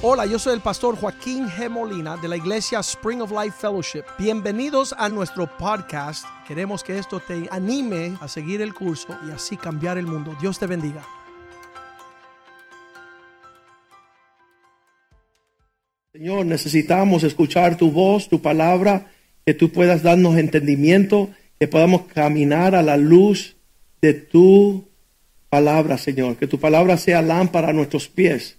Hola, yo soy el pastor Joaquín G. Molina de la iglesia Spring of Life Fellowship. Bienvenidos a nuestro podcast. Queremos que esto te anime a seguir el curso y así cambiar el mundo. Dios te bendiga. Señor, necesitamos escuchar tu voz, tu palabra, que tú puedas darnos entendimiento, que podamos caminar a la luz de tu palabra, Señor. Que tu palabra sea lámpara a nuestros pies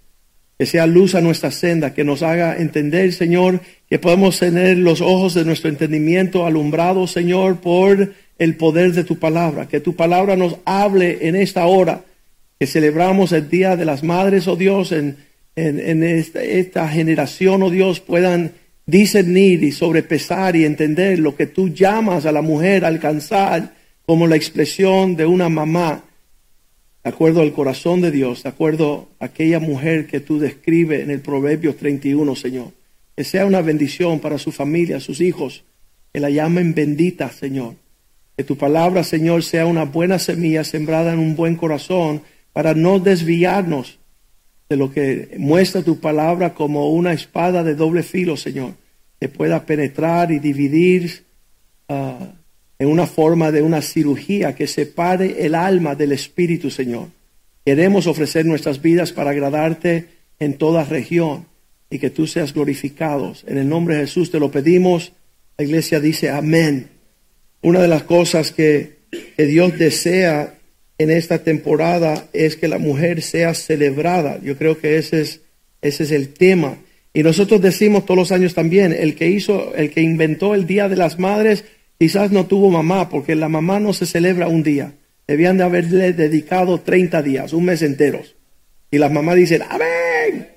que sea luz a nuestra senda, que nos haga entender, Señor, que podemos tener los ojos de nuestro entendimiento alumbrados, Señor, por el poder de tu palabra, que tu palabra nos hable en esta hora, que celebramos el Día de las Madres, oh Dios, en, en, esta, esta generación, oh Dios, puedan discernir y sobrepesar y entender lo que tú llamas a la mujer a alcanzar como la expresión de una mamá de acuerdo al corazón de Dios, de acuerdo a aquella mujer que tú describes en el Proverbio 31, Señor. Que sea una bendición para su familia, sus hijos, que la llamen bendita, Señor. Que tu palabra, Señor, sea una buena semilla sembrada en un buen corazón para no desviarnos de lo que muestra tu palabra como una espada de doble filo, Señor, que pueda penetrar y dividir uh, en una forma de una cirugía que separe el alma del espíritu, Señor. Queremos ofrecer nuestras vidas para agradarte en toda región y que tú seas glorificado. En el nombre de Jesús te lo pedimos. La iglesia dice amén. Una de las cosas que, Dios desea en esta temporada es que la mujer sea celebrada. Yo creo que ese es, ese es el tema. Y nosotros decimos todos los años también, el que hizo, el que inventó el Día de las Madres Quizás no tuvo mamá, porque la mamá no se celebra un día. Debían de haberle dedicado 30 días, un mes entero. Y las mamás dicen, amén.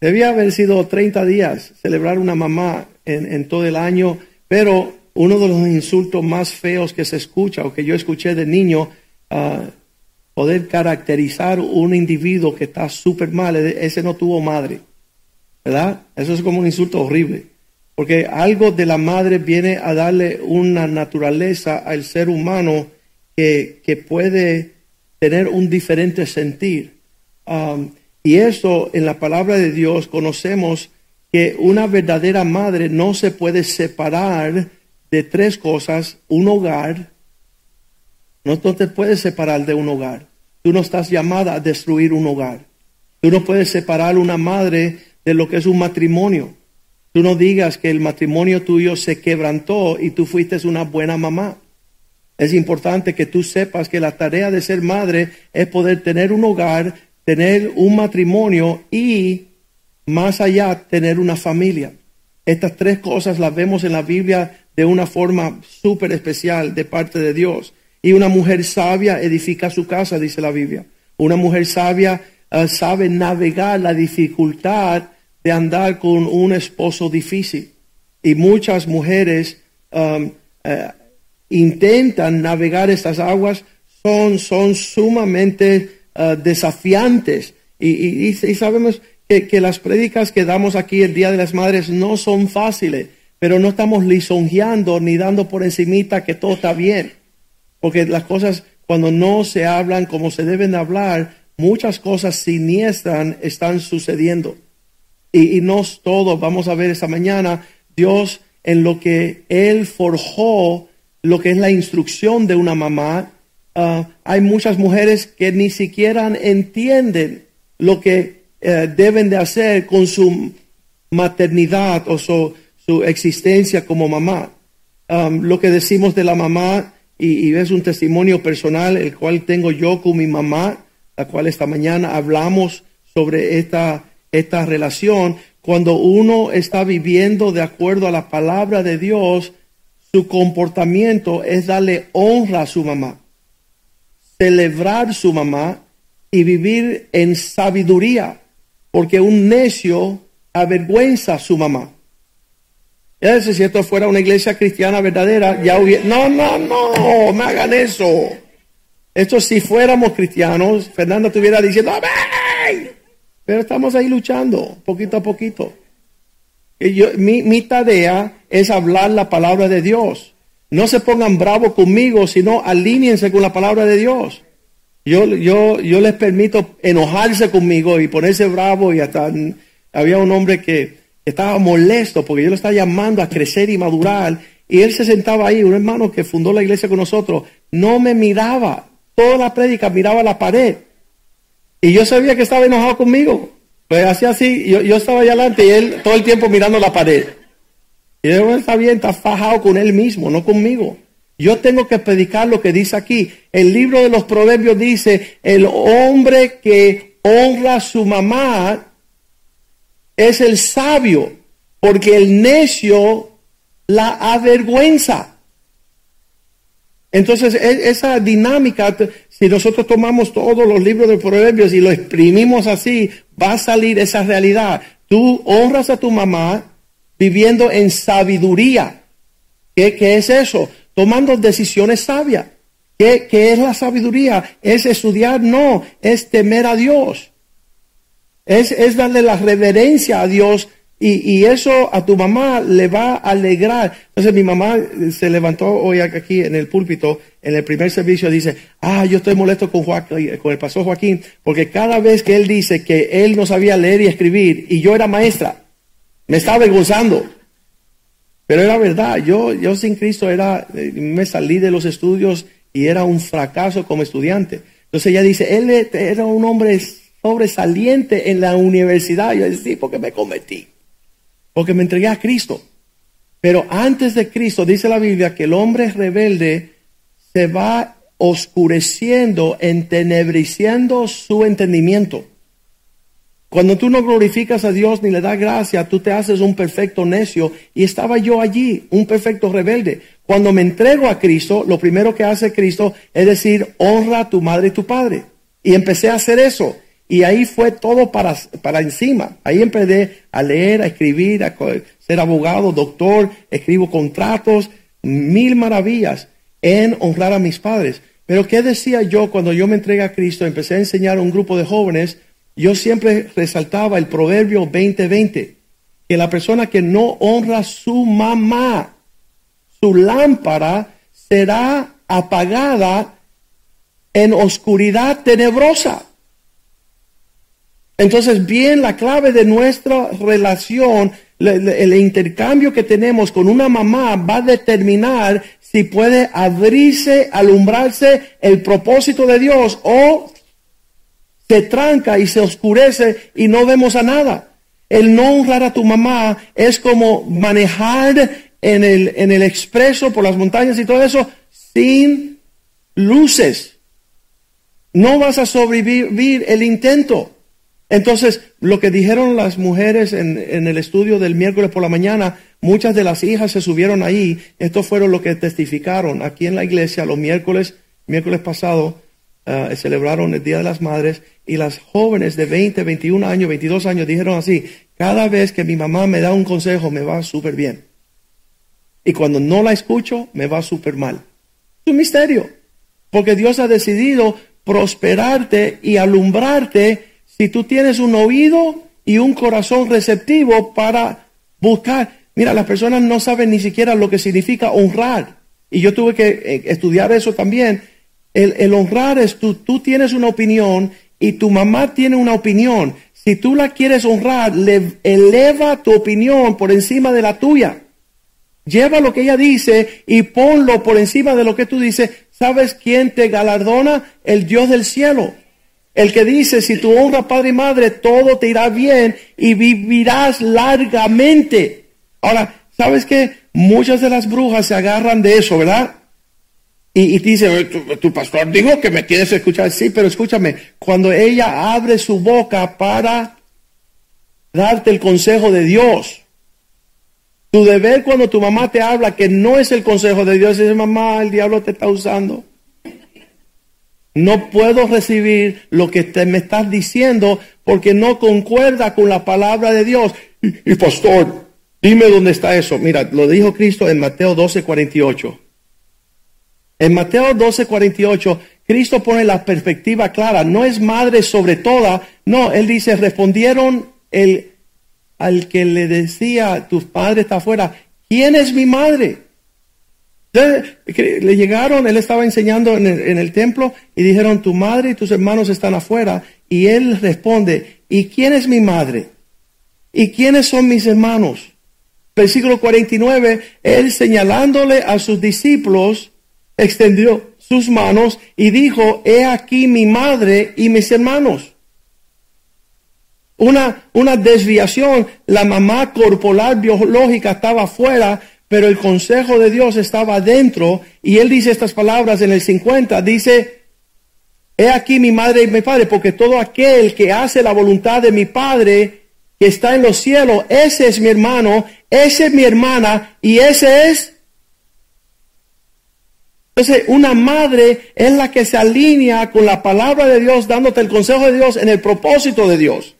Debía haber sido 30 días celebrar una mamá en, todo el año, pero uno de los insultos más feos que se escucha o que yo escuché de niño, uh, poder caracterizar un individuo que está súper mal, ese no tuvo madre. ¿Verdad? Eso es como un insulto horrible porque algo de la madre viene a darle una naturaleza al ser humano que, puede tener un diferente sentir. Um, y eso en la palabra de Dios conocemos que una verdadera madre no se puede separar de tres cosas, un hogar, no te puedes separar de un hogar. Tú no estás llamada a destruir un hogar. Tú no puedes separar una madre de lo que es un matrimonio. Tú no digas que el matrimonio tuyo se quebrantó y tú fuiste una buena mamá. Es importante que tú sepas que la tarea de ser madre es poder tener un hogar, tener un matrimonio y más allá tener una familia. Estas tres cosas las vemos en la Biblia de una forma súper especial de parte de Dios. Y una mujer sabia edifica su casa, dice la Biblia. Una mujer sabia eh, sabe navegar la dificultad de andar con un esposo difícil. Y muchas mujeres um, eh, intentan navegar estas aguas, son, son sumamente uh, desafiantes. Y, sabemos que, que, las prédicas que damos aquí el Día de las Madres no son fáciles, pero no estamos lisonjeando ni dando por encimita que todo está bien. Porque las cosas, cuando no se hablan como se deben hablar, muchas cosas siniestras están sucediendo y, no todos vamos a ver esta mañana, Dios en lo que Él forjó, lo que es la instrucción de una mamá, ah, hay muchas mujeres que ni siquiera entienden lo que eh, deben de hacer con su maternidad o su, existencia como mamá. lo que decimos de la mamá, y, y, es un testimonio personal, el cual tengo yo con mi mamá, la cual esta mañana hablamos sobre esta esta relación, cuando uno está viviendo de acuerdo a la palabra de Dios, su comportamiento es darle honra a su mamá, celebrar su mamá y vivir en sabiduría, porque un necio avergüenza a su mamá. Ya si esto fuera una iglesia cristiana verdadera, ya hubiera... No, no, no, me hagan eso. Esto si fuéramos cristianos, Fernanda estuviera diciendo, ¡Amén! Pero estamos ahí luchando, poquito a poquito. Yo, mi, mi tarea es hablar la palabra de Dios. No se pongan bravos conmigo, sino alíñense con la palabra de Dios. Yo, yo, yo les permito enojarse conmigo y ponerse bravo y hasta había un hombre que estaba molesto porque yo lo estaba llamando a crecer y madurar y él se sentaba ahí, un hermano que fundó la iglesia con nosotros, no me miraba, toda la prédica miraba la pared y yo sabía que estaba enojado conmigo. Pues hacía así, yo, yo estaba allá adelante y él todo el tiempo mirando la pared. Y él está bien, está fajado con él mismo, no conmigo. Yo tengo que predicar lo que dice aquí. El libro de los proverbios dice, el hombre que honra a su mamá es el sabio, porque el necio la avergüenza. Entonces, e, esa dinámica, si nosotros tomamos todos los libros de proverbios y lo exprimimos así, va a salir esa realidad. Tú honras a tu mamá viviendo en sabiduría. ¿Qué, qué es eso? tomando decisiones sabias. ¿Qué, es la sabiduría? ¿Es estudiar? No, es temer a Dios. Es, es darle la reverencia a Dios y, eso a tu mamá le va a alegrar. Entonces mi mamá se levantó hoy aquí en el púlpito, en el primer servicio, dice, ah, yo estoy molesto con, Joaquín, con el pastor Joaquín, porque cada vez que él dice que él no sabía leer y escribir y yo era maestra, me está avergonzando. Pero era verdad, yo, yo sin Cristo era, eh, me salí de los estudios y era un fracaso como estudiante. Entonces ella dice, él era un hombre sobresaliente en la universidad. Yo decía, sí, porque me cometí, porque me entregué a Cristo. Pero antes de Cristo dice la Biblia que el hombre rebelde se va oscureciendo, entenebriciendo su entendimiento. Cuando tú no glorificas a Dios ni le das gracia, tú te haces un perfecto necio. Y estaba yo allí, un perfecto rebelde. Cuando me entrego a Cristo, lo primero que hace Cristo es decir, honra a tu madre y tu padre. Y empecé a hacer eso. Y ahí fue todo para, para encima. Ahí empecé a leer, a escribir, a ser abogado, doctor, escribo contratos, mil maravillas en honrar a mis padres. Pero ¿qué decía yo cuando yo me entregué a Cristo? Empecé a enseñar a un grupo de jóvenes yo siempre resaltaba el proverbio 2020, que la persona que no honra a su mamá, su lámpara será apagada en oscuridad tenebrosa. Entonces, bien, la clave de nuestra relación, el intercambio que tenemos con una mamá va a determinar si puede abrirse, alumbrarse el propósito de Dios o se tranca y se oscurece y no vemos a nada. El no honrar a tu mamá es como manejar en el, en el expreso por las montañas y todo eso sin luces. No vas a sobrevivir el intento. Entonces, lo que dijeron las mujeres en, el estudio del miércoles por la mañana, muchas de las hijas se subieron ahí. Estos fueron lo que testificaron aquí en la iglesia los miércoles, miércoles pasado, uh, celebraron el Día de las Madres y las jóvenes de 20, 21 años, 22 años dijeron así, cada vez que mi mamá me da un consejo me va súper bien. Y cuando no la escucho, me va súper mal. Es un misterio, porque Dios ha decidido prosperarte y alumbrarte si tú tienes un oído y un corazón receptivo para buscar. Mira, las personas no saben ni siquiera lo que significa honrar. Y yo tuve que eh, estudiar eso también. El, honrar es tú, tú tienes una opinión y tu mamá tiene una opinión, si tú la quieres honrar, le eleva tu opinión por encima de la tuya. Lleva lo que ella dice y ponlo por encima de lo que tú dices. ¿Sabes quién te galardona? El Dios del cielo. El que dice, si tú honras padre y madre, todo te irá bien y vivirás largamente. Ahora, ¿sabes qué? Muchas de las brujas se agarran de eso, ¿verdad? Y, dice, tu, pastor dijo que me tienes que escuchar. Sí, pero escúchame, cuando ella abre su boca para darte el consejo de Dios, tu deber cuando tu mamá te habla que no es el consejo de Dios, es mamá, el diablo te está usando. No puedo recibir lo que te me estás diciendo porque no concuerda con la palabra de Dios. Y, pastor, dime dónde está eso. Mira, lo dijo Cristo en Mateo 12, 48. En Mateo 12, 48, Cristo pone la perspectiva clara. No es madre sobre toda. No, él dice, respondieron el, al que le decía, tu padre está afuera, ¿quién es mi madre? Le llegaron, él estaba enseñando en el, en el templo y dijeron, tu madre y tus hermanos están afuera. Y él responde, ¿y quién es mi madre? ¿Y quiénes son mis hermanos? Versículo 49, él señalándole a sus discípulos, extendió sus manos y dijo, he aquí mi madre y mis hermanos. Una, una desviación, la mamá corporal biológica estaba afuera, pero el consejo de Dios estaba dentro. Y él dice estas palabras en el 50, dice, he aquí mi madre y mi padre, porque todo aquel que hace la voluntad de mi padre que está en los cielos, ese es mi hermano, ese es mi hermana y ese es entonces, una madre es la que se alinea con la palabra de Dios, dándote el consejo de Dios en el propósito de Dios.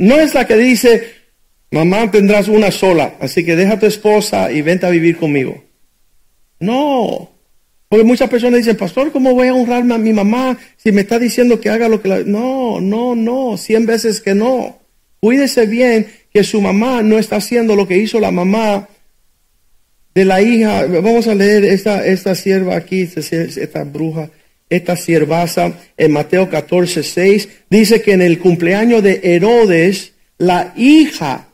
No es la que dice, mamá tendrás una sola, así que deja a tu esposa y vente a vivir conmigo. No, porque muchas personas dicen, pastor, ¿cómo voy a honrar a mi mamá si me está diciendo que haga lo que la... No, no, no, cien veces que no. Cuídese bien que su mamá no está haciendo lo que hizo la mamá de la hija, vamos a leer esta, esta sierva aquí, esta, bruja, esta siervaza en Mateo 14, 6, dice que en el cumpleaños de Herodes, la hija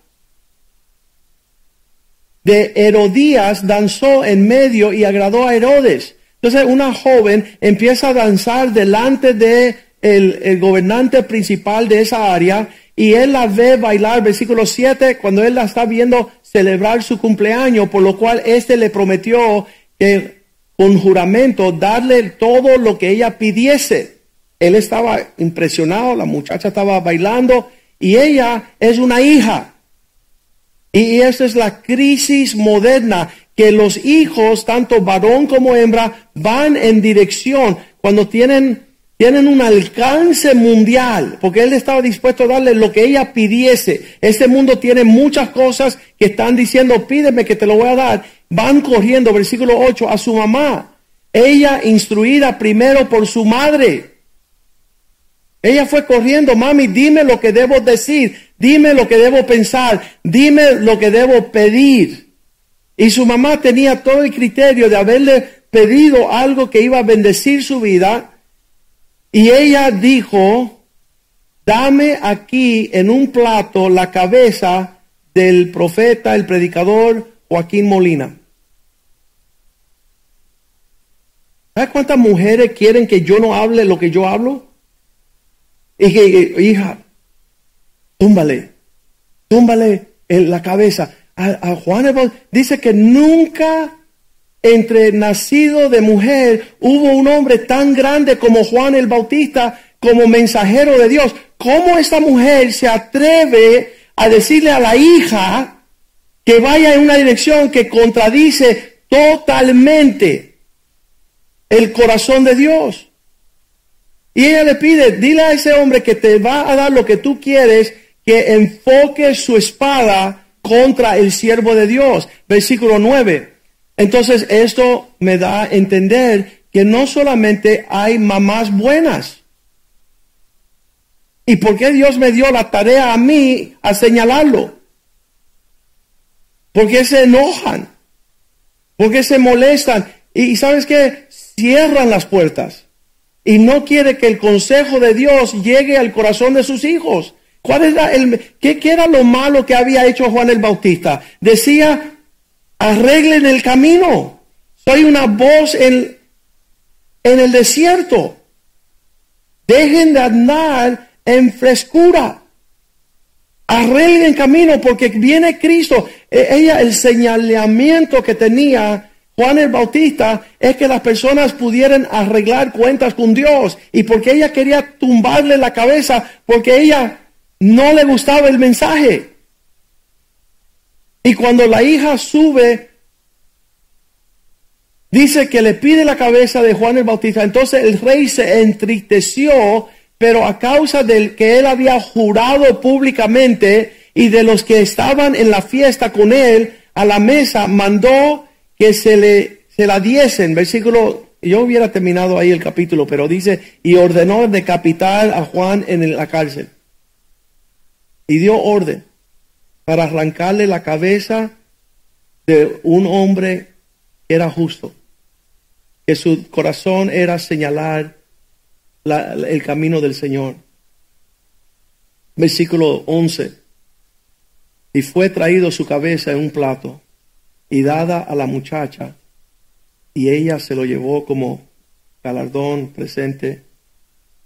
de Herodías danzó en medio y agradó a Herodes. Entonces una joven empieza a danzar delante de el, gobernante principal de esa área y él la ve bailar, versículo 7, cuando él la está viendo celebrar su cumpleaños, por lo cual éste le prometió que con juramento darle todo lo que ella pidiese. Él estaba impresionado, la muchacha estaba bailando y ella es una hija. Y esa es la crisis moderna, que los hijos, tanto varón como hembra, van en dirección cuando tienen tienen un alcance mundial, porque él estaba dispuesto a darle lo que ella pidiese. Este mundo tiene muchas cosas que están diciendo, pídeme que te lo voy a dar. Van corriendo, versículo 8, a su mamá. Ella instruida primero por su madre. Ella fue corriendo, mami, dime lo que debo decir, dime lo que debo pensar, dime lo que debo pedir. Y su mamá tenía todo el criterio de haberle pedido algo que iba a bendecir su vida y ella dijo, dame aquí en un plato la cabeza del profeta, el predicador Joaquín Molina. ¿Sabes cuántas mujeres quieren que yo no hable lo que yo hablo? Y que, hija, túmbale, túmbale en la cabeza. A, Juan dice que nunca entre nacido de mujer hubo un hombre tan grande como Juan el Bautista, como mensajero de Dios. ¿Cómo esta mujer se atreve a decirle a la hija que vaya en una dirección que contradice totalmente el corazón de Dios? Y ella le pide, dile a ese hombre que te va a dar lo que tú quieres, que enfoque su espada contra el siervo de Dios. Versículo 9. Entonces esto me da a entender que no solamente hay mamás buenas. ¿Y por qué Dios me dio la tarea a mí a señalarlo? Porque se enojan, porque se molestan y sabes qué, cierran las puertas y no quiere que el consejo de Dios llegue al corazón de sus hijos. ¿Cuál el, qué, era lo malo que había hecho Juan el Bautista? Decía, arreglen el camino. Soy una voz en, el desierto. Dejen de andar en frescura. Arreglen camino porque viene Cristo. E, ella, el señalamiento que tenía Juan el Bautista es que las personas pudieran arreglar cuentas con Dios. Y porque ella quería tumbarle la cabeza, porque ella no le gustaba el mensaje. Y cuando la hija sube, dice que le pide la cabeza de Juan el Bautista. Entonces el rey se entristeció, pero a causa del que él había jurado públicamente y de los que estaban en la fiesta con él a la mesa, mandó que se le se la diesen. Versículo yo hubiera terminado ahí el capítulo, pero dice, y ordenó decapitar a Juan en la cárcel. Y dio orden para arrancarle la cabeza de un hombre que era justo. que su corazón era señalar la- el camino del Señor. Versículo 11. Y fue traído su cabeza en un plato y dada a la muchacha, y ella se lo llevó como galardón presente,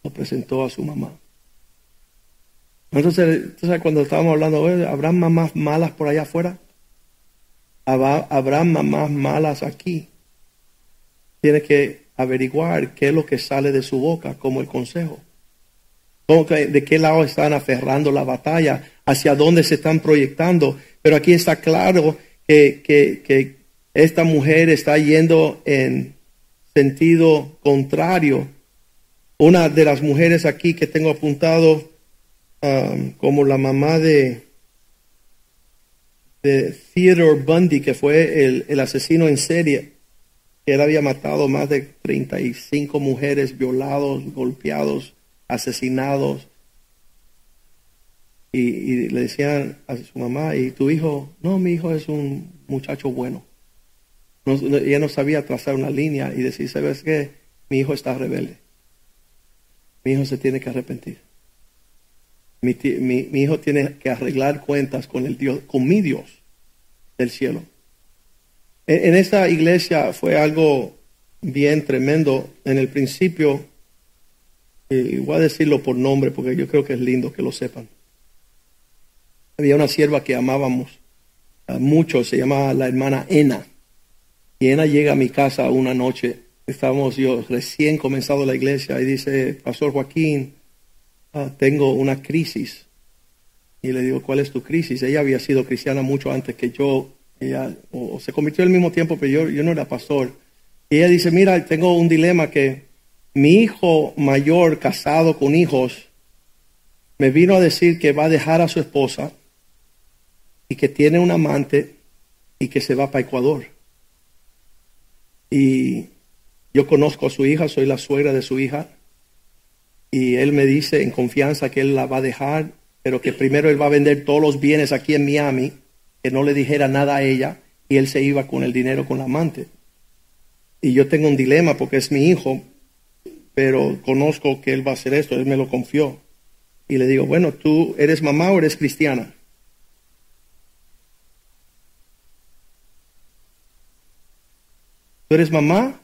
lo presentó a su mamá. Entonces, entonces cuando estábamos hablando, "Oye, ¿habrá mamás malas por allá afuera? ¿Habrá, mamás malas aquí? Tiene que averiguar qué es lo que sale de su boca como el consejo. ¿De qué lado están aferrando la batalla? ¿Hacia dónde se están proyectando? Pero aquí está claro que, que- esta mujer está yendo en sentido contrario. Una de las mujeres aquí que tengo apuntado um, como la mamá de, de Theodore Bundy, que fue el, el asesino en serie, que él había matado más de 35 mujeres, violados, golpeados, asesinados. Y, le decían a su mamá, ¿y tu hijo? No, mi hijo es un muchacho bueno. No- no- ella no sabía trazar una línea y decir, ¿sabes qué? Mi hijo está rebelde. Mi hijo se tiene que arrepentir. Mi, mi- mi hijo tiene que arreglar cuentas con el Dios, con mi Dios del cielo. En, en esta iglesia fue algo bien tremendo. En el principio, y voy a decirlo por nombre porque yo creo que es lindo que lo sepan. Había una sierva que amábamos mucho, se llamaba la hermana Ena. Y Ena llega a mi casa una noche, estábamos yo recién comenzado la iglesia y dice, Pastor Joaquín, ah, tengo una crisis. Y le digo, ¿cuál es tu crisis? Ella había sido cristiana mucho antes que yo. Ella o, o se convirtió al mismo tiempo, pero yo, yo no era pastor. Y ella dice, mira, tengo un dilema que mi hijo mayor, casado con hijos, me vino a decir que va a dejar a su esposa y que tiene un amante y que se va para Ecuador. Y yo conozco a su hija, soy la suegra de su hija, y él me dice en confianza que él la va a dejar, pero que primero él va a vender todos los bienes aquí en Miami, que no le dijera nada a ella, y él se iba con el dinero con la amante. Y yo tengo un dilema porque es mi hijo, pero conozco que él va a hacer esto, él me lo confió. Y le digo, bueno, ¿tú eres mamá o eres cristiana? ¿Tú eres mamá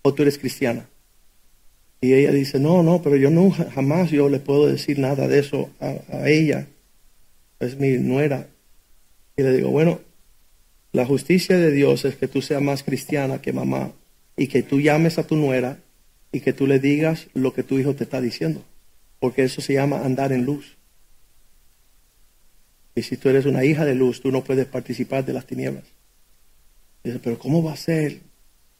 o tú eres cristiana? Y ella dice, no, no, pero yo no, jamás yo le puedo decir nada de eso a, a ella. Es mi nuera. Y le digo, bueno, la justicia de Dios es que tú seas más cristiana que mamá y que tú llames a tu nuera y que tú le digas lo que tu hijo te está diciendo. Porque eso se llama andar en luz. Y si tú eres una hija de luz, tú no puedes participar de las tinieblas. Dice, pero ¿cómo va a ser?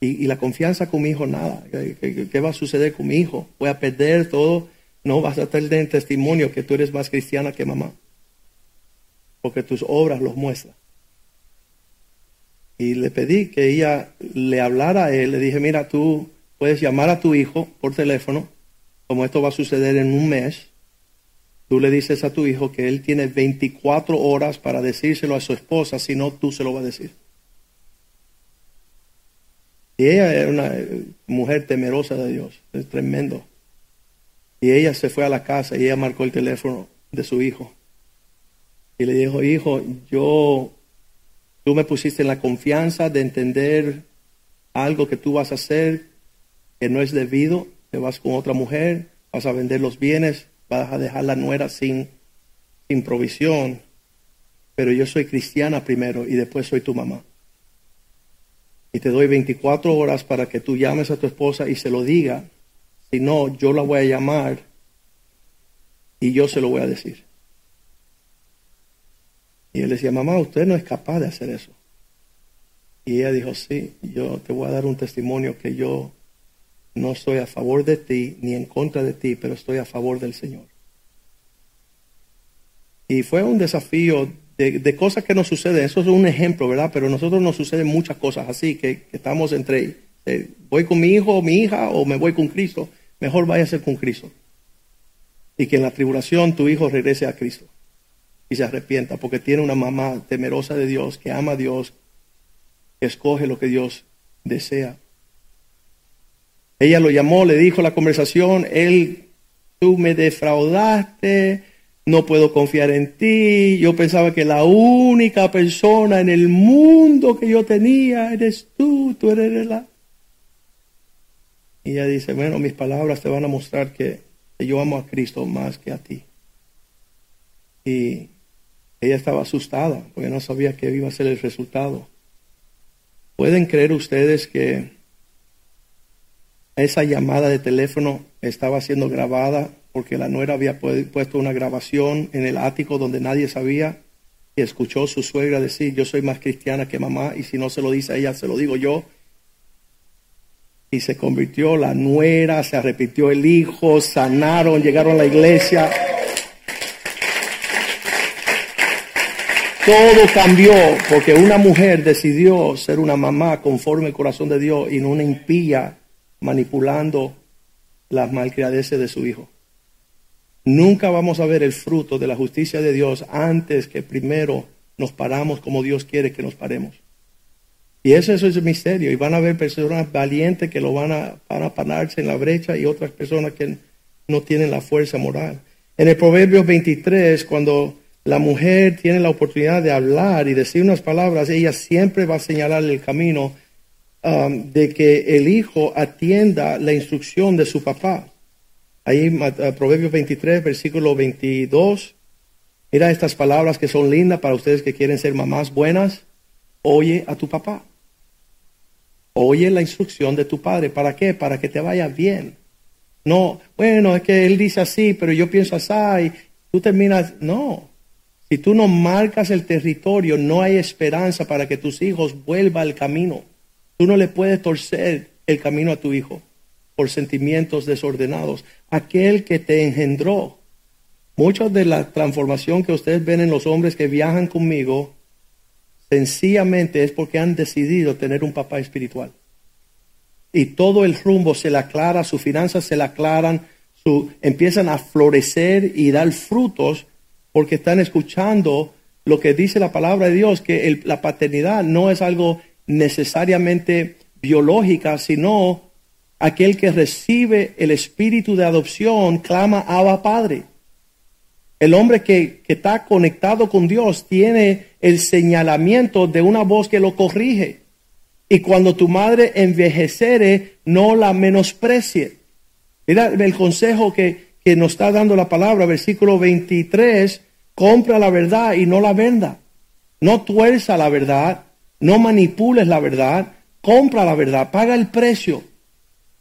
Y, la confianza con mi hijo, nada. ¿Qué, qué- qué va a suceder con mi hijo? Voy a perder todo. No vas a tener testimonio que tú eres más cristiana que mamá. Porque tus obras los muestran. Y le pedí que ella le hablara a él. Le dije, mira, tú puedes llamar a tu hijo por teléfono, como esto va a suceder en un mes. Tú le dices a tu hijo que él tiene 24 horas para decírselo a su esposa, si no, tú se lo vas a decir. Y ella era una eh, mujer temerosa de Dios, es tremendo. Y ella se fue a la casa y ella marcó el teléfono de su hijo. Y le dijo, hijo, yo, tú me pusiste en la confianza de entender algo que tú vas a hacer que no es debido, te vas con otra mujer, vas a vender los bienes, vas a dejar la nuera sin, sin provisión. Pero yo soy cristiana primero y después soy tu mamá. Y te doy 24 horas para que tú llames a tu esposa y se lo diga. Si no, yo la voy a llamar y yo se lo voy a decir. Y él decía, mamá, usted no es capaz de hacer eso. Y ella dijo, sí, yo te voy a dar un testimonio que yo no estoy a favor de ti ni en contra de ti, pero estoy a favor del Señor. Y fue un desafío de, cosas que nos suceden. Eso es un ejemplo, ¿verdad? Pero a nosotros nos suceden muchas cosas así, que, que estamos entre, eh, voy con mi hijo o mi hija o me voy con Cristo. Mejor váyase con Cristo. Y que en la tribulación tu hijo regrese a Cristo y se arrepienta, porque tiene una mamá temerosa de Dios, que ama a Dios, que escoge lo que Dios desea. Ella lo llamó, le dijo la conversación, él, tú me defraudaste, no puedo confiar en ti, yo pensaba que la única persona en el mundo que yo tenía eres tú, tú eres la... Y ella dice, bueno, mis palabras te van a mostrar que yo amo a Cristo más que a ti. Y ella estaba asustada porque no sabía qué iba a ser el resultado. ¿Pueden creer ustedes que esa llamada de teléfono estaba siendo grabada porque la nuera había puesto una grabación en el ático donde nadie sabía y escuchó su suegra decir, yo soy más cristiana que mamá y si no se lo dice a ella, se lo digo yo. Y se convirtió la nuera, se arrepintió el hijo, sanaron, llegaron a la iglesia. Todo cambió porque una mujer decidió ser una mamá conforme al corazón de Dios y no una impía manipulando las malcriadeces de su hijo. Nunca vamos a ver el fruto de la justicia de Dios antes que primero nos paramos como Dios quiere que nos paremos. Y eso, es el misterio. Y van a haber personas valientes que lo van a, van pararse en la brecha y otras personas que no tienen la fuerza moral. En el Proverbio 23, cuando la mujer tiene la oportunidad de hablar y decir unas palabras, ella siempre va a señalar el camino um, de que el hijo atienda la instrucción de su papá. Ahí, uh, Proverbios 23, versículo 22. Mira estas palabras que son lindas para ustedes que quieren ser mamás buenas. Oye a tu papá. Oye la instrucción de tu padre. ¿Para qué? Para que te vaya bien. No, bueno, es que él dice así, pero yo pienso así. tú terminas. No. Si tú no marcas el territorio, no hay esperanza para que tus hijos vuelvan al camino. Tú no le puedes torcer el camino a tu hijo por sentimientos desordenados. Aquel que te engendró. Mucha de la transformación que ustedes ven en los hombres que viajan conmigo, sencillamente es porque han decidido tener un papá espiritual. Y todo el rumbo se le aclara, sus finanzas se le aclaran, su, empiezan a florecer y dar frutos porque están escuchando lo que dice la palabra de Dios, que la paternidad no es algo necesariamente biológica, sino aquel que recibe el espíritu de adopción clama Abba Padre. El hombre que, está conectado con Dios tiene el señalamiento de una voz que lo corrige. Y cuando tu madre envejecere, no la menosprecie. Mira el consejo que, que nos está dando la palabra, versículo 23, compra la verdad y no la venda. No tuerza la verdad, no manipules la verdad, compra la verdad, paga el precio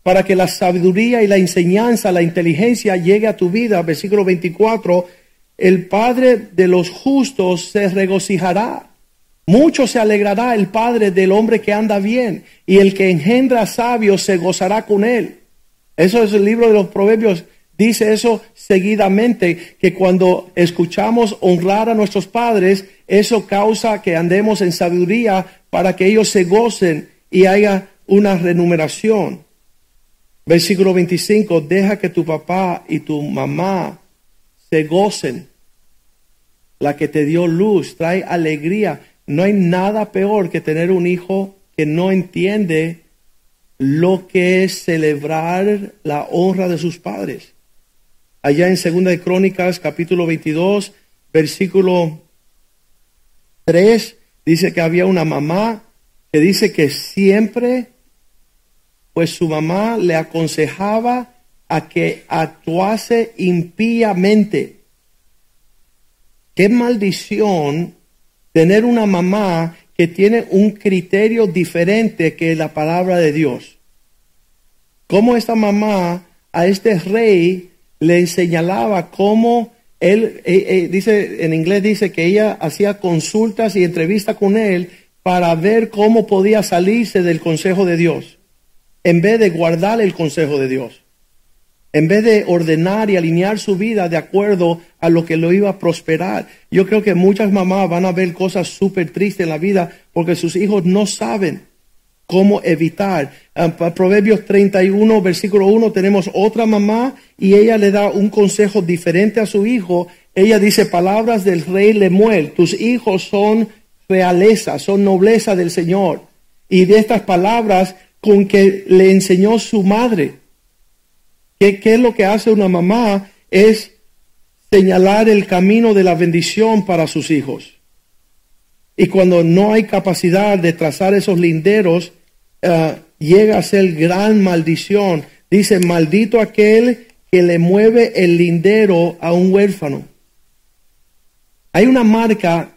para que la sabiduría y la enseñanza, la inteligencia llegue a tu vida. Versículo 24, el Padre de los justos se regocijará. Mucho se alegrará el Padre del hombre que anda bien, y el que engendra sabios se gozará con él. Eso es el libro de los Proverbios Dice eso seguidamente, que cuando escuchamos honrar a nuestros padres, eso causa que andemos en sabiduría para que ellos se gocen y haya una renumeración. Versículo 25, deja que tu papá y tu mamá se gocen. La que te dio luz, trae alegría. No hay nada peor que tener un hijo que no entiende lo que es celebrar la honra de sus padres allá en Segunda de Crónicas, capítulo 22, versículo 3, dice que había una mamá que dice que siempre, pues su mamá le aconsejaba a que actuase impíamente. Qué maldición tener una mamá que tiene un criterio diferente que la palabra de Dios. Cómo esta mamá a este rey le señalaba cómo él, eh, eh, dice, en inglés dice que ella hacía consultas y entrevistas con él para ver cómo podía salirse del consejo de Dios, en vez de guardar el consejo de Dios, en vez de ordenar y alinear su vida de acuerdo a lo que lo iba a prosperar. Yo creo que muchas mamás van a ver cosas súper tristes en la vida porque sus hijos no saben cómo evitar. Ah, Proverbios 31, versículo 1, tenemos otra mamá y ella le da un consejo diferente a su hijo. Ella dice, palabras del rey Lemuel, tus hijos son realeza, son nobleza del Señor. Y de estas palabras con que le enseñó su madre. ¿Qué, qué es lo que hace una mamá? Es señalar el camino de la bendición para sus hijos. Y cuando no hay capacidad de trazar esos linderos, eh, llega a ser gran maldición. Dice, maldito aquel que le mueve el lindero a un huérfano. Hay una marca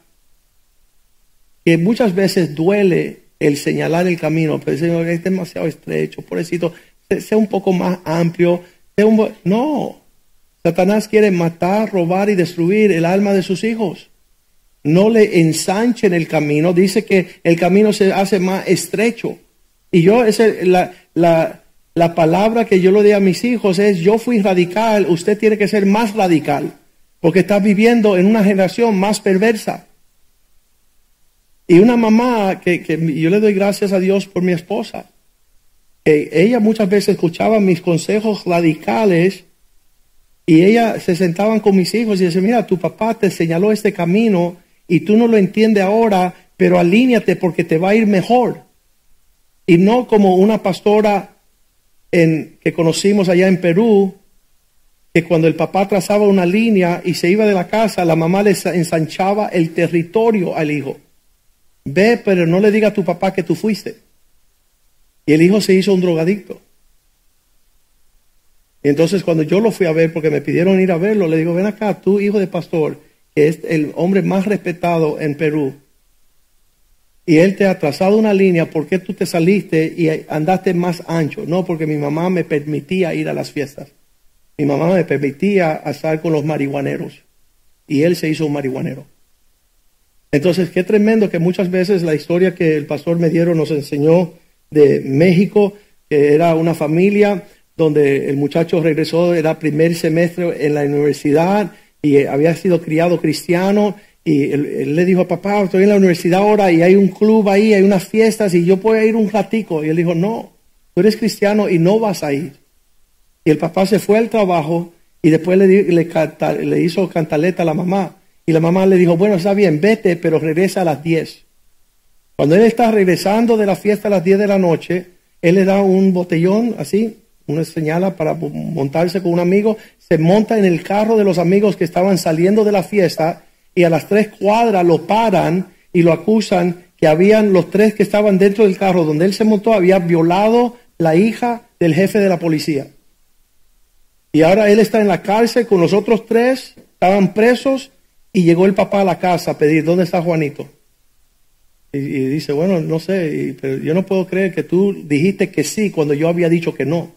que muchas veces duele el señalar el camino, pero es demasiado estrecho, pobrecito, sea un poco más amplio. no, Satanás quiere matar, robar y destruir el alma de sus hijos. No le ensanchen el camino, dice que el camino se hace más estrecho. Y yo, esa, la, la, la palabra que yo le doy a mis hijos es, yo fui radical, usted tiene que ser más radical, porque está viviendo en una generación más perversa. Y una mamá que, yo le doy gracias a Dios por mi esposa. Que ella muchas veces escuchaba mis consejos radicales y ella se sentaban con mis hijos y decía, mira, tu papá te señaló este camino y tú no lo entiendes ahora, pero alíñate porque te va a ir mejor. Y no como una pastora en, que conocimos allá en Perú, que cuando el papá trazaba una línea y se iba de la casa, la mamá le ensanchaba el territorio al hijo. Ve, pero no le diga a tu papá que tú fuiste. Y el hijo se hizo un drogadicto. Y entonces cuando yo lo fui a ver, porque me pidieron ir a verlo, le digo, ven acá, tú hijo de pastor, que es el hombre más respetado en Perú, y él te ha trazado una línea, ¿por qué tú te saliste y andaste más ancho? No, porque mi mamá me permitía ir a las fiestas. Mi mamá me permitía estar con los marihuaneros. Y él se hizo un marihuanero. Entonces, qué tremendo que muchas veces la historia que el pastor Mediero nos enseñó de México, que era una familia donde el muchacho regresó, era primer semestre en la universidad y había sido criado cristiano. Y él, le dijo a papá, estoy en la universidad ahora y hay un club ahí, hay unas fiestas y yo puedo ir un ratico. Y él dijo, no, tú eres cristiano y no vas a ir. Y el papá se fue al trabajo y después le, le, le hizo cantaleta a la mamá. Y la mamá le dijo, bueno, está bien, vete, pero regresa a las 10. Cuando él está regresando de la fiesta a las 10 de la noche, él le da un botellón así, una señala para montarse con un amigo, se monta en el carro de los amigos que estaban saliendo de la fiesta y a las tres cuadras lo paran y lo acusan que habían los tres que estaban dentro del carro donde él se montó, había violado la hija del jefe de la policía. Y ahora él está en la cárcel con los otros tres, estaban presos y llegó el papá a la casa a pedir, ¿dónde está Juanito? Y, dice, bueno, no sé, pero yo no puedo creer que tú dijiste que sí cuando yo había dicho que no.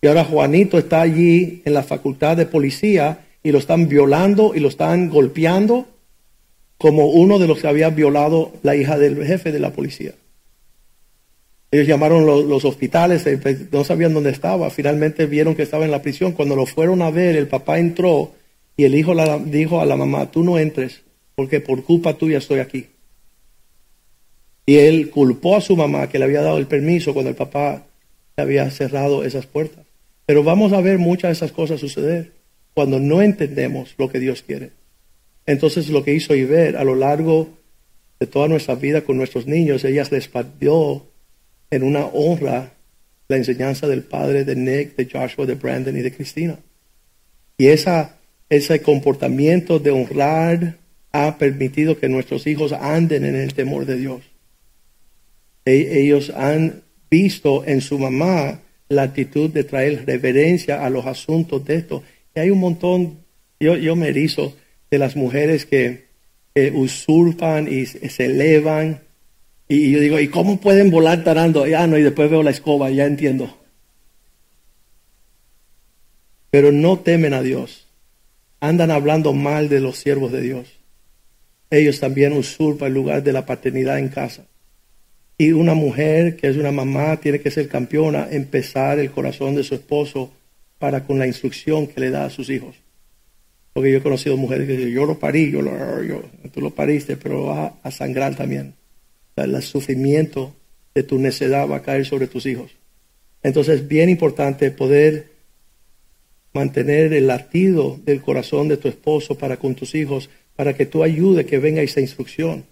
Y ahora Juanito está allí en la facultad de policía y lo están violando y lo están golpeando como uno de los que había violado la hija del jefe de la policía. Ellos llamaron los, los hospitales, eh, pues, no sabían dónde estaba, finalmente vieron que estaba en la prisión. Cuando lo fueron a ver, el papá entró y el hijo la, dijo a la mamá, tú no entres, porque por culpa tuya estoy aquí. Y él culpó a su mamá que le había dado el permiso cuando el papá le había cerrado esas puertas. Pero vamos a ver muchas de esas cosas suceder cuando no entendemos lo que Dios quiere. Entonces lo que hizo Iber a lo largo de toda nuestra vida con nuestros niños, ella dio en una honra la enseñanza del padre de Nick, de Joshua, de Brandon y de Cristina. Y esa ese comportamiento de honrar ha permitido que nuestros hijos anden en el temor de Dios. E, ellos han visto en su mamá la actitud de traer reverencia a los asuntos de esto. Y hay un montón, yo, me erizo de las mujeres que, usurpan y se elevan. Y yo digo, ¿y cómo pueden volar tarando? Ya no, y después veo la escoba, ya entiendo. Pero no temen a Dios andan hablando mal de los siervos de Dios. Ellos también usurpan el lugar de la paternidad en casa. Y una mujer que es una mamá tiene que ser campeona, empezar el corazón de su esposo para con la instrucción que le da a sus hijos. Porque yo he conocido mujeres que dicen, yo lo parí, yo lo, yo, tú lo pariste, pero va a sangrar también. El sufrimiento de tu necedad va a caer sobre tus hijos. Entonces es bien importante poder mantener el latido del corazón de tu esposo para con tus hijos, para que tú ayude que venga esa instrucción.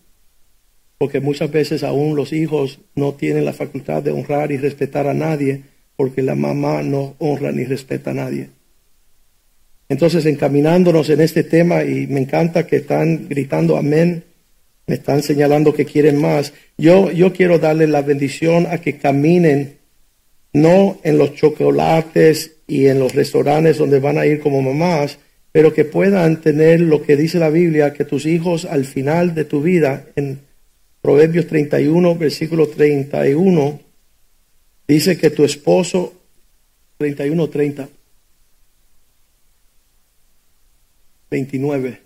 porque muchas veces aún los hijos no tienen la facultad de honrar y respetar a nadie, porque la mamá no honra ni respeta a nadie. Entonces, encaminándonos en este tema, y me encanta que están gritando amén, me están señalando que quieren más, yo, yo quiero darle la bendición a que caminen, no en los chocolates y en los restaurantes donde van a ir como mamás, pero que puedan tener lo que dice la Biblia, que tus hijos al final de tu vida, en Proverbios 31, versículo 31, dice que tu esposo, 31, 30, 29.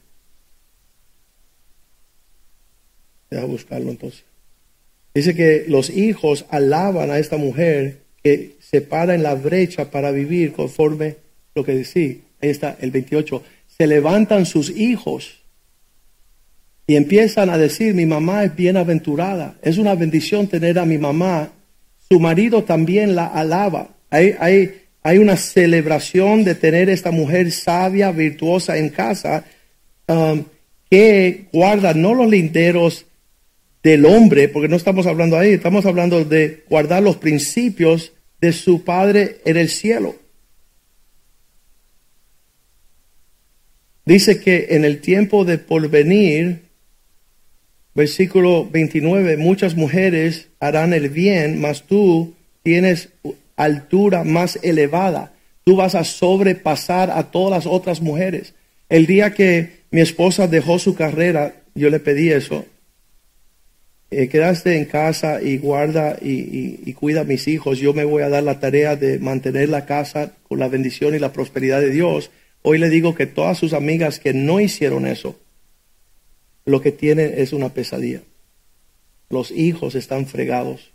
Deja buscarlo entonces. Dice que los hijos alaban a esta mujer que se para en la brecha para vivir conforme lo que decía. Ahí está el 28. Se levantan sus hijos y empiezan a decir, mi mamá es bienaventurada. Es una bendición tener a mi mamá. Su marido también la alaba. Hay, hay, hay una celebración de tener esta mujer sabia, virtuosa en casa, um, que guarda no los linderos del hombre, porque no estamos hablando ahí, estamos hablando de guardar los principios de su Padre en el cielo. Dice que en el tiempo de porvenir, versículo 29, muchas mujeres harán el bien, mas tú tienes altura más elevada. Tú vas a sobrepasar a todas las otras mujeres. El día que mi esposa dejó su carrera, yo le pedí eso. Eh, quedaste en casa y guarda y, cuida a mis hijos. Yo me voy a dar la tarea de mantener la casa con la bendición y la prosperidad de Dios. Hoy le digo que todas sus amigas que no hicieron eso, lo que tienen es una pesadilla. Los hijos están fregados.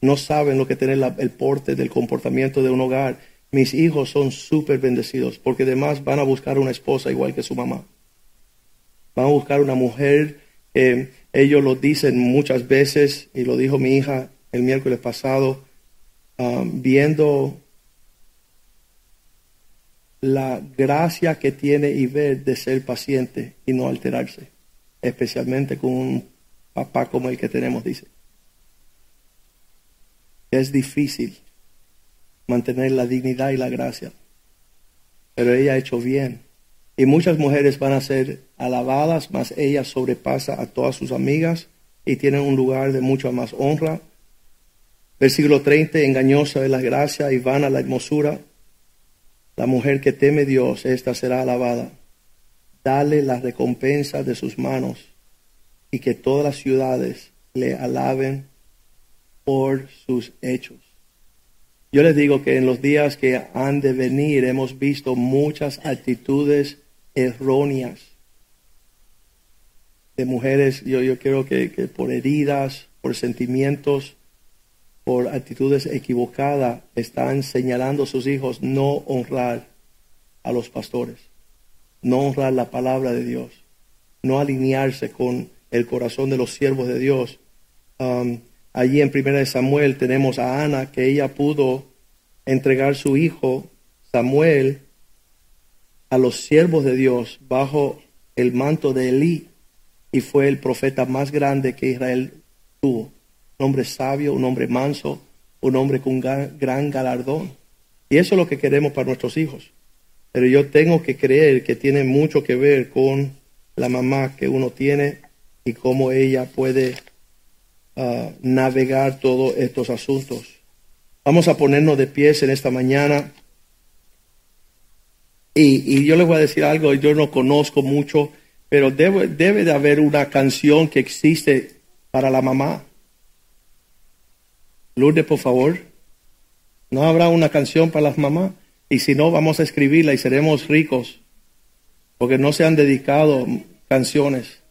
No saben lo que tiene el porte del comportamiento de un hogar. Mis hijos son súper bendecidos porque además van a buscar una esposa igual que su mamá. Van a buscar una mujer ellos lo dicen muchas veces, y lo dijo mi hija el miércoles pasado, um, viendo la gracia que tiene Iber de ser paciente y no alterarse, especialmente con un papá como el que tenemos, dice. Es difícil mantener la dignidad y la gracia, pero ella ha hecho bien y muchas mujeres van a ser alabadas, mas ella sobrepasa a todas sus amigas y tiene un lugar de mucha más honra. Versículo 30, engañosa es la gracia y vana la hermosura. La mujer que teme Dios, esta será alabada. Dale la recompensa de sus manos y que todas las ciudades le alaben por sus hechos. Yo les digo que en los días que han de venir hemos visto muchas actitudes erróneas de mujeres, yo, yo quiero que, que por heridas, por sentimientos, por actitudes equivocadas, están señalando a sus hijos no honrar a los pastores, no honrar la palabra de Dios, no alinearse con el corazón de los siervos de Dios. Um, allí en Primera de Samuel tenemos a Ana que ella pudo entregar su hijo Samuel a los siervos de Dios bajo el manto de Elí y fue el profeta más grande que Israel tuvo. Un hombre sabio, un hombre manso, un hombre con gran, galardón. Y eso es lo que queremos para nuestros hijos. Pero yo tengo que creer que tiene mucho que ver con la mamá que uno tiene y cómo ella puede ah, navegar todos estos asuntos. Vamos a ponernos de pies en esta mañana. Y, yo les voy a decir algo, yo no conozco mucho, pero debe, debe de haber una canción que existe para la mamá. Lourdes, por favor. ¿No habrá una canción para las mamás? Y si no, vamos a escribirla y seremos ricos, porque no se han dedicado canciones.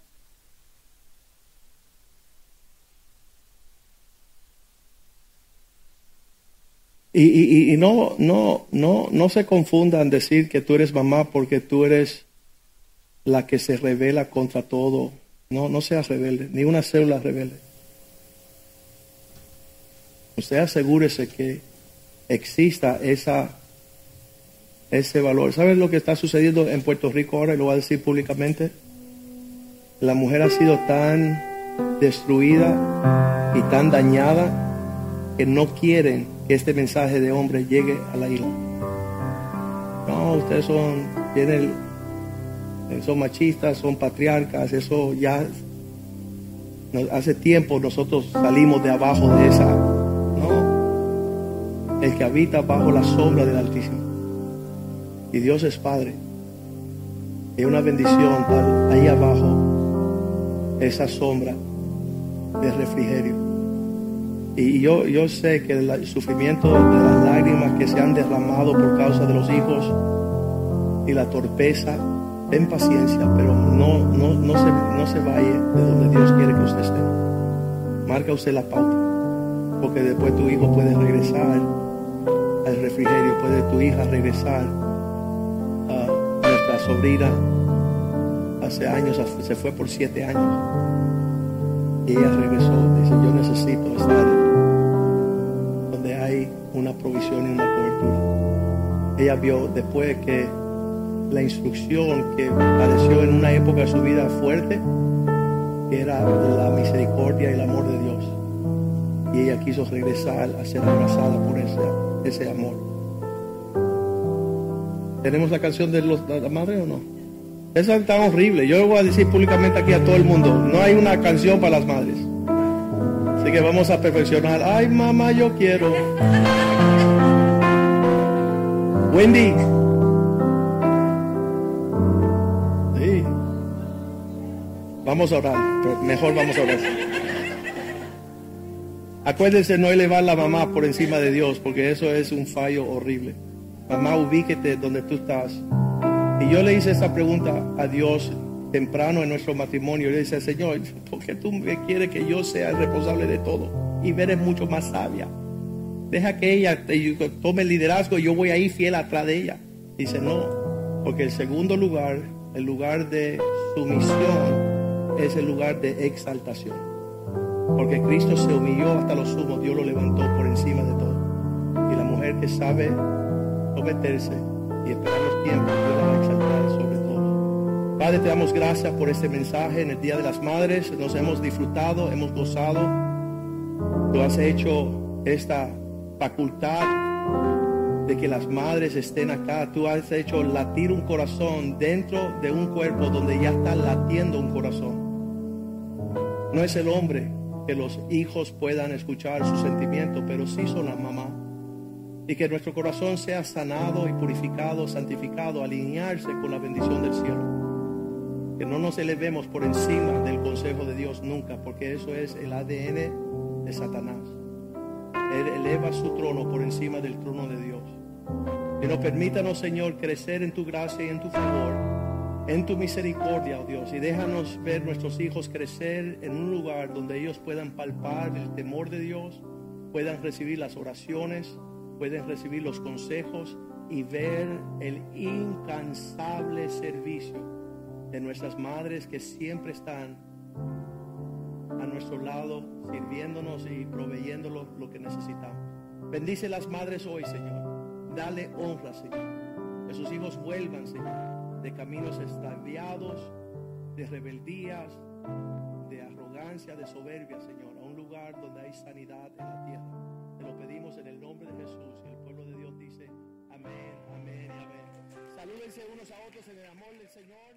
Y, no, no, no, no se confundan decir que tú eres mamá porque tú eres la que se revela contra todo. No, no seas rebelde, ni una célula rebelde. Usted asegúrese que exista esa, ese valor. ¿Sabes lo que está sucediendo en Puerto Rico ahora? Y lo voy a decir públicamente. La mujer ha sido tan destruida y tan dañada que no quieren que este mensaje de hombre llegue a la isla. No, ustedes son, tienen, son machistas, son patriarcas, eso ya hace tiempo nosotros salimos de abajo de esa, no, el que habita bajo la sombra del Altísimo. Y Dios es Padre. Y una bendición ahí abajo, esa sombra de refrigerio. Y yo, yo sé que el sufrimiento de las lágrimas que se han derramado por causa de los hijos y la torpeza, ten paciencia, pero no, no, no, se, no se vaya de donde Dios quiere que usted esté. Marca usted la pauta, porque después tu hijo puede regresar al refrigerio, puede tu hija regresar a nuestra sobrina. Hace años, se fue por siete años. Y ella regresó, dice, yo necesito estar provisión y una cobertura. Ella vio después que la instrucción que padeció en una época de su vida fuerte, era la misericordia y el amor de Dios. Y ella quiso regresar a ser abrazada por ese, ese amor. ¿Tenemos la canción de, los, la madre o no? Esa es tan horrible. Yo voy a decir públicamente aquí a todo el mundo, no hay una canción para las madres. Así que vamos a perfeccionar. Ay, mamá, yo quiero. Wendy. Sí. Vamos a orar. Mejor vamos a orar. Acuérdense no elevar la mamá por encima de Dios, porque eso es un fallo horrible. Mamá, ubíquete donde tú estás. Y yo le hice esa pregunta a Dios temprano en nuestro matrimonio. Le dije, Señor, ¿por qué tú me quieres que yo sea el responsable de todo? Y ver es mucho más sabia. Deja que ella tome el liderazgo yo voy ahí fiel atrás de ella. Dice, no, porque el segundo lugar, el lugar de sumisión, es el lugar de exaltación. Porque Cristo se humilló hasta los sumos, Dios lo levantó por encima de todo. Y la mujer que sabe someterse y esperar los tiempos, Dios la va a exaltar sobre todo. Padre, te damos gracias por este mensaje en el Día de las Madres. Nos hemos disfrutado, hemos gozado. Tú has hecho esta facultad de que las madres estén acá. Tú has hecho latir un corazón dentro de un cuerpo donde ya está latiendo un corazón. No es el hombre que los hijos puedan escuchar sus sentimientos, pero sí son las mamás y que nuestro corazón sea sanado y purificado, santificado, alinearse con la bendición del cielo. Que no nos elevemos por encima del consejo de Dios nunca, porque eso es el ADN de Satanás. Eleva su trono por encima del trono de Dios. Pero permítanos, Señor, crecer en tu gracia y en tu favor, en tu misericordia, oh Dios, y déjanos ver nuestros hijos crecer en un lugar donde ellos puedan palpar el temor de Dios, puedan recibir las oraciones, pueden recibir los consejos y ver el incansable servicio de nuestras madres que siempre están a nuestro lado, sirviéndonos y proveyéndonos lo que necesitamos. Bendice las madres hoy, Señor. Dale honra, Señor. Que sus hijos vuelvan, Señor, de caminos extraviados, de rebeldías, de arrogancia, de soberbia, Señor, a un lugar donde hay sanidad en la tierra. Te lo pedimos en el nombre de Jesús. Y el pueblo de Dios dice, amén, amén amén. Salúdense unos a otros en el amor del Señor.